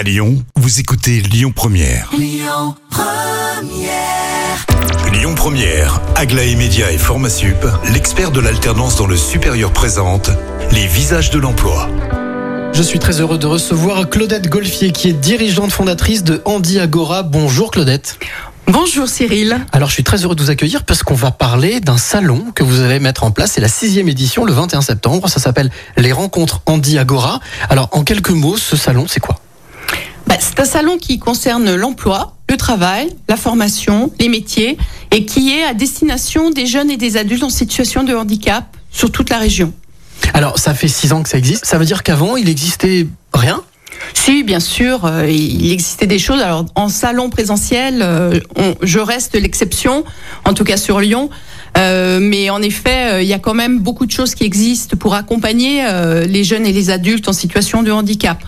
À Lyon, vous écoutez Lyon Première. Lyon Première, Aglaé Média et Formasup, l'expert de l'alternance dans le supérieur présente les visages de l'emploi. Je suis très heureux de recevoir Claudette Golfier qui est dirigeante fondatrice de Andy Agora. Bonjour Claudette. Bonjour Cyril. Alors je suis très heureux de vous accueillir parce qu'on va parler d'un salon que vous allez mettre en place. C'est la sixième édition le 21 septembre. Ça s'appelle les rencontres Andy Agora. Alors en quelques mots, ce salon c'est quoi? Bah, c'est un salon qui concerne l'emploi, le travail, la formation, les métiers et qui est à destination des jeunes et des adultes en situation de handicap sur toute la région. Alors ça fait six ans que ça existe. Ça veut dire qu'avant il existait rien? Si, bien sûr, euh, il existait des choses. Alors, en salon présentiel, euh, on- je reste l'exception, en tout cas sur Lyon. Euh, mais en effet, il y a quand même beaucoup de choses qui existent pour accompagner les jeunes et les adultes en situation de handicap.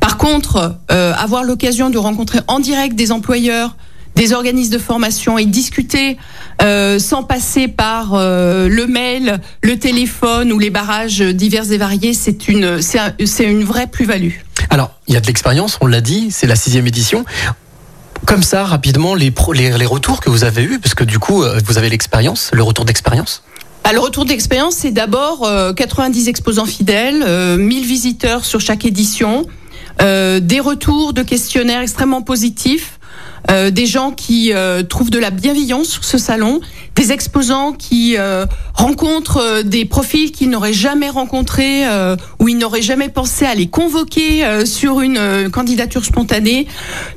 Par contre, euh, avoir l'occasion de rencontrer en direct des employeurs, des organismes de formation et discuter euh, sans passer par euh, le mail, le téléphone ou les barrages divers et variés, c'est une, c'est un- c'est une vraie plus-value. Alors il y a de l'expérience, on l'a dit, c'est la sixième édition. Comme ça, rapidement, les, pro- les, les retours que vous avez eus, parce que du coup, vous avez l'expérience, le retour d'expérience? Ah, le retour d'expérience, c'est d'abord euh, 90 exposants fidèles, euh, 1000 visiteurs sur chaque édition, des retours de questionnaires extrêmement positifs, euh, des gens qui euh, trouvent de la bienveillance sur ce salon, des exposants qui euh, rencontrent euh, des profils qu'ils n'auraient jamais rencontrés euh, ou ils n'auraient jamais pensé à les convoquer euh, sur une euh, candidature spontanée.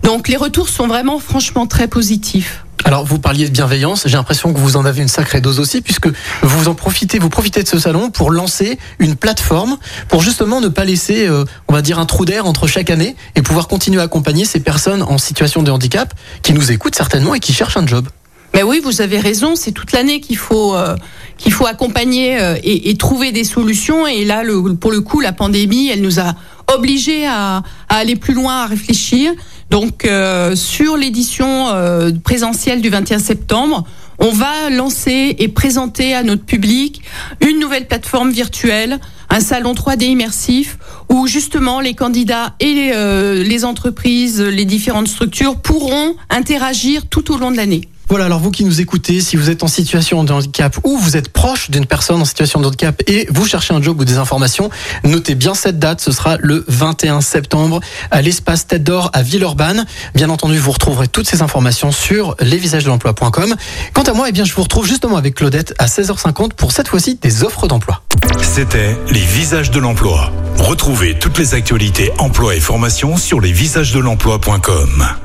Donc les retours sont vraiment franchement très positifs. Alors, vous parliez de bienveillance. J'ai l'impression que vous en avez une sacrée dose aussi, puisque vous en profitez, vous profitez de ce salon pour lancer une plateforme pour justement ne pas laisser, euh, on va dire, un trou d'air entre chaque année et pouvoir continuer à accompagner ces personnes en situation de handicap qui nous écoutent certainement et qui cherchent un job. Mais oui, vous avez raison. C'est toute l'année qu'il faut euh, qu'il faut accompagner euh, et, et trouver des solutions. Et là, le, pour le coup, la pandémie, elle nous a obligés à, à aller plus loin, à réfléchir. Donc, euh, sur l'édition euh, présentielle du 21 septembre, on va lancer et présenter à notre public une nouvelle plateforme virtuelle, un salon 3D immersif, où justement les candidats et euh, les entreprises, les différentes structures pourront interagir tout au long de l'année. Voilà, alors vous qui nous écoutez, si vous êtes en situation de handicap ou vous êtes proche d'une personne en situation de handicap et vous cherchez un job ou des informations, notez bien cette date, ce sera le 21 septembre à l'espace Tête d'Or à Villeurbanne. Bien entendu, vous retrouverez toutes ces informations sur lesvisagesdelemploi.com. Quant à moi, eh bien, je vous retrouve justement avec Claudette à 16h50 pour cette fois-ci des offres d'emploi. C'était les visages de l'emploi. Retrouvez toutes les actualités emploi et formation sur lesvisagesdelemploi.com.